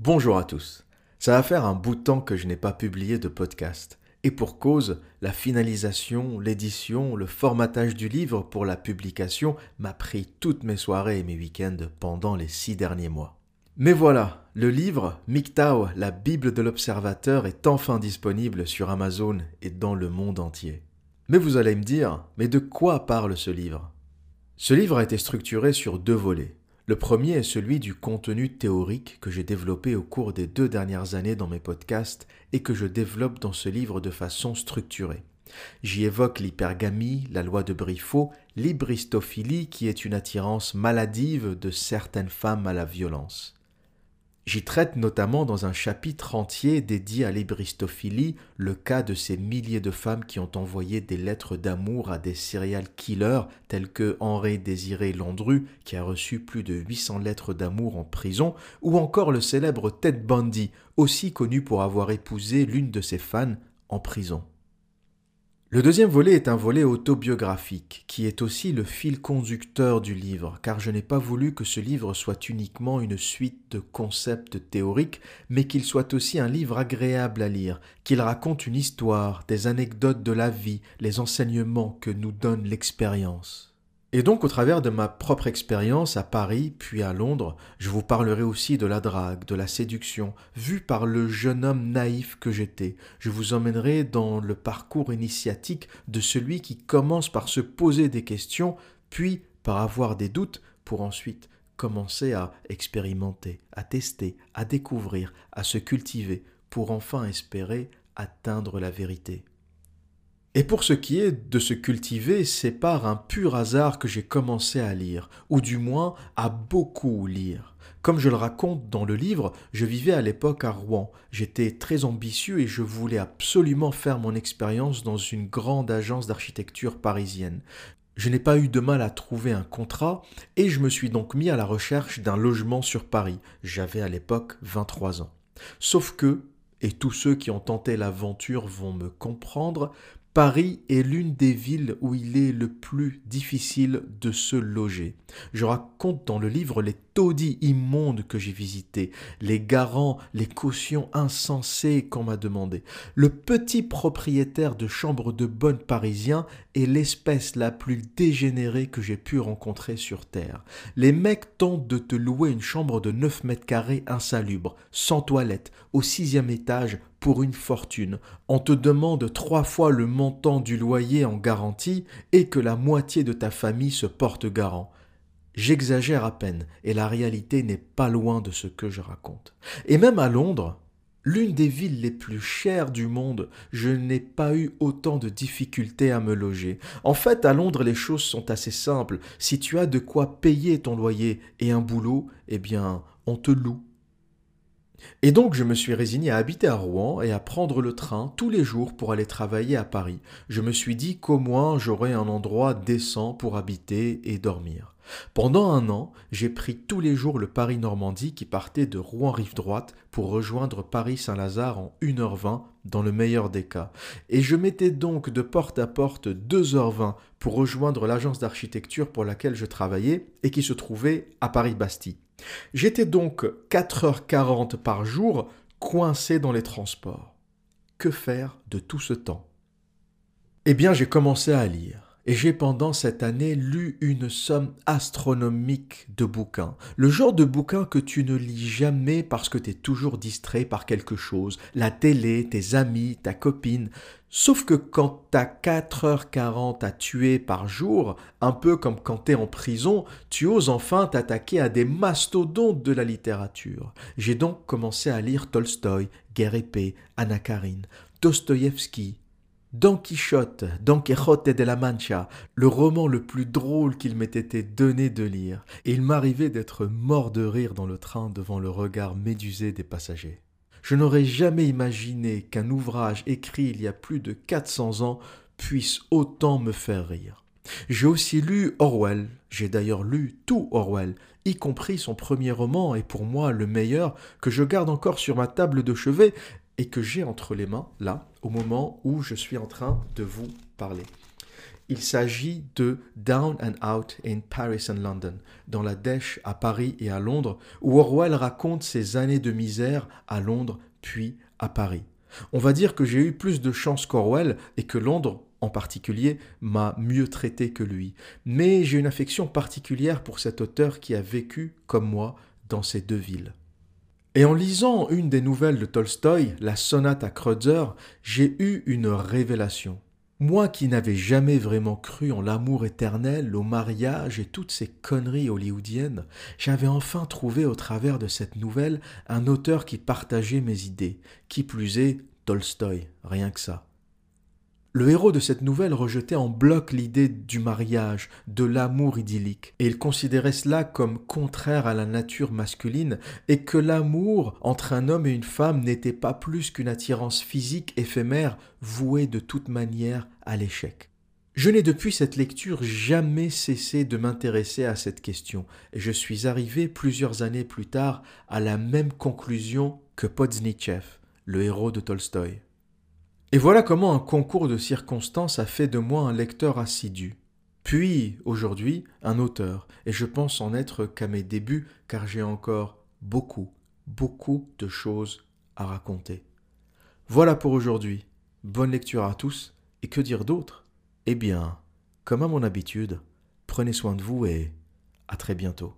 Bonjour à tous. Ça va faire un bout de temps que je n'ai pas publié de podcast. Et pour cause, la finalisation, l'édition, le formatage du livre pour la publication m'a pris toutes mes soirées et mes week-ends pendant les six derniers mois. Mais voilà, le livre MGTOW, la Bible de l'Observateur, est enfin disponible sur Amazon et dans le monde entier. Mais vous allez me dire, mais de quoi parle ce livre? Ce livre a été structuré sur deux volets. Le premier est celui du contenu théorique que j'ai développé au cours des deux dernières années dans mes podcasts et que je développe dans ce livre de façon structurée. J'y évoque l'hypergamie, la loi de Briffaut, l'hybristophilie qui est une attirance maladive de certaines femmes à la violence. J'y traite notamment dans un chapitre entier dédié à l'hybristophilie le cas de ces milliers de femmes qui ont envoyé des lettres d'amour à des serial killers tels que Henri Désiré Landru qui a reçu plus de 800 lettres d'amour en prison ou encore le célèbre Ted Bundy aussi connu pour avoir épousé l'une de ses fans en prison. Le deuxième volet est un volet autobiographique, qui est aussi le fil conducteur du livre, car je n'ai pas voulu que ce livre soit uniquement une suite de concepts théoriques, mais qu'il soit aussi un livre agréable à lire, qu'il raconte une histoire, des anecdotes de la vie, les enseignements que nous donne l'expérience. Et donc, au travers de ma propre expérience à Paris, puis à Londres, je vous parlerai aussi de la drague, de la séduction, vue par le jeune homme naïf que j'étais. Je vous emmènerai dans le parcours initiatique de celui qui commence par se poser des questions, puis par avoir des doutes, pour ensuite commencer à expérimenter, à tester, à découvrir, à se cultiver, pour enfin espérer atteindre la vérité. Et pour ce qui est de se cultiver, c'est par un pur hasard que j'ai commencé à lire, ou du moins à beaucoup lire. Comme je le raconte dans le livre, je vivais à l'époque à Rouen. J'étais très ambitieux et je voulais absolument faire mon expérience dans une grande agence d'architecture parisienne. Je n'ai pas eu de mal à trouver un contrat et je me suis donc mis à la recherche d'un logement sur Paris. J'avais à l'époque 23 ans. Sauf que, et tous ceux qui ont tenté l'aventure vont me comprendre, Paris est l'une des villes où il est le plus difficile de se loger. Je raconte dans le livre les taudis immondes que j'ai visités, les garants, les cautions insensées qu'on m'a demandé. Le petit propriétaire de chambre de bonne parisien est l'espèce la plus dégénérée que j'ai pu rencontrer sur Terre. Les mecs tentent de te louer une chambre de 9 mètres carrés insalubre, sans toilette, au sixième étage, pour une fortune. On te demande trois fois le montant du loyer en garantie et que la moitié de ta famille se porte garant. J'exagère à peine, et la réalité n'est pas loin de ce que je raconte. Et même à Londres, l'une des villes les plus chères du monde, je n'ai pas eu autant de difficultés à me loger. En fait, à Londres, les choses sont assez simples. Si tu as de quoi payer ton loyer et un boulot, eh bien, on te loue. Et donc je me suis résigné à habiter à Rouen et à prendre le train tous les jours pour aller travailler à Paris. Je me suis dit qu'au moins j'aurais un endroit décent pour habiter et dormir. Pendant un an, j'ai pris tous les jours le Paris-Normandie qui partait de Rouen-Rive droite pour rejoindre Paris-Saint-Lazare en 1h20 dans le meilleur des cas. Et je mettais donc de porte à porte 2h20 pour rejoindre l'agence d'architecture pour laquelle je travaillais et qui se trouvait à Paris-Bastille. J'étais donc 4h40 par jour coincé dans les transports. Que faire de tout ce temps? Eh bien, j'ai commencé à lire. Et j'ai pendant cette année lu une somme astronomique de bouquins. Le genre de bouquins que tu ne lis jamais parce que tu es toujours distrait par quelque chose. La télé, tes amis, ta copine. Sauf que quand t'as 4h40 à tuer par jour, un peu comme quand t'es en prison, tu oses enfin t'attaquer à des mastodontes de la littérature. J'ai donc commencé à lire Tolstoï, Guerre épée, Anna Karine, Dostoïevski, Don Quichotte, Don Quixote de la Mancha, le roman le plus drôle qu'il m'ait été donné de lire, et il m'arrivait d'être mort de rire dans le train devant le regard médusé des passagers. Je n'aurais jamais imaginé qu'un ouvrage écrit il y a plus de 400 ans puisse autant me faire rire. J'ai aussi lu Orwell, j'ai d'ailleurs lu tout Orwell, y compris son premier roman, et pour moi le meilleur, que je garde encore sur ma table de chevet et que j'ai entre les mains, là, au moment où je suis en train de vous parler. Il s'agit de Down and Out in Paris and London, dans la dèche à Paris et à Londres, où Orwell raconte ses années de misère à Londres puis à Paris. On va dire que j'ai eu plus de chance qu'Orwell et que Londres, en particulier, m'a mieux traité que lui. Mais j'ai une affection particulière pour cet auteur qui a vécu, comme moi, dans ces deux villes. Et en lisant une des nouvelles de Tolstoï, La sonate à Kreutzer, j'ai eu une révélation. Moi qui n'avais jamais vraiment cru en l'amour éternel, au mariage et toutes ces conneries hollywoodiennes, j'avais enfin trouvé au travers de cette nouvelle un auteur qui partageait mes idées, qui plus est Tolstoï, rien que ça. Le héros de cette nouvelle rejetait en bloc l'idée du mariage, de l'amour idyllique, et il considérait cela comme contraire à la nature masculine, et que l'amour entre un homme et une femme n'était pas plus qu'une attirance physique éphémère vouée de toute manière à l'échec. Je n'ai depuis cette lecture jamais cessé de m'intéresser à cette question, et je suis arrivé plusieurs années plus tard à la même conclusion que Podznichev, le héros de Tolstoï. Et voilà comment un concours de circonstances a fait de moi un lecteur assidu. Puis, aujourd'hui, un auteur, et je pense en être qu'à mes débuts, car j'ai encore beaucoup, beaucoup de choses à raconter. Voilà pour aujourd'hui. Bonne lecture à tous, et que dire d'autre? Eh bien, comme à mon habitude, prenez soin de vous et à très bientôt.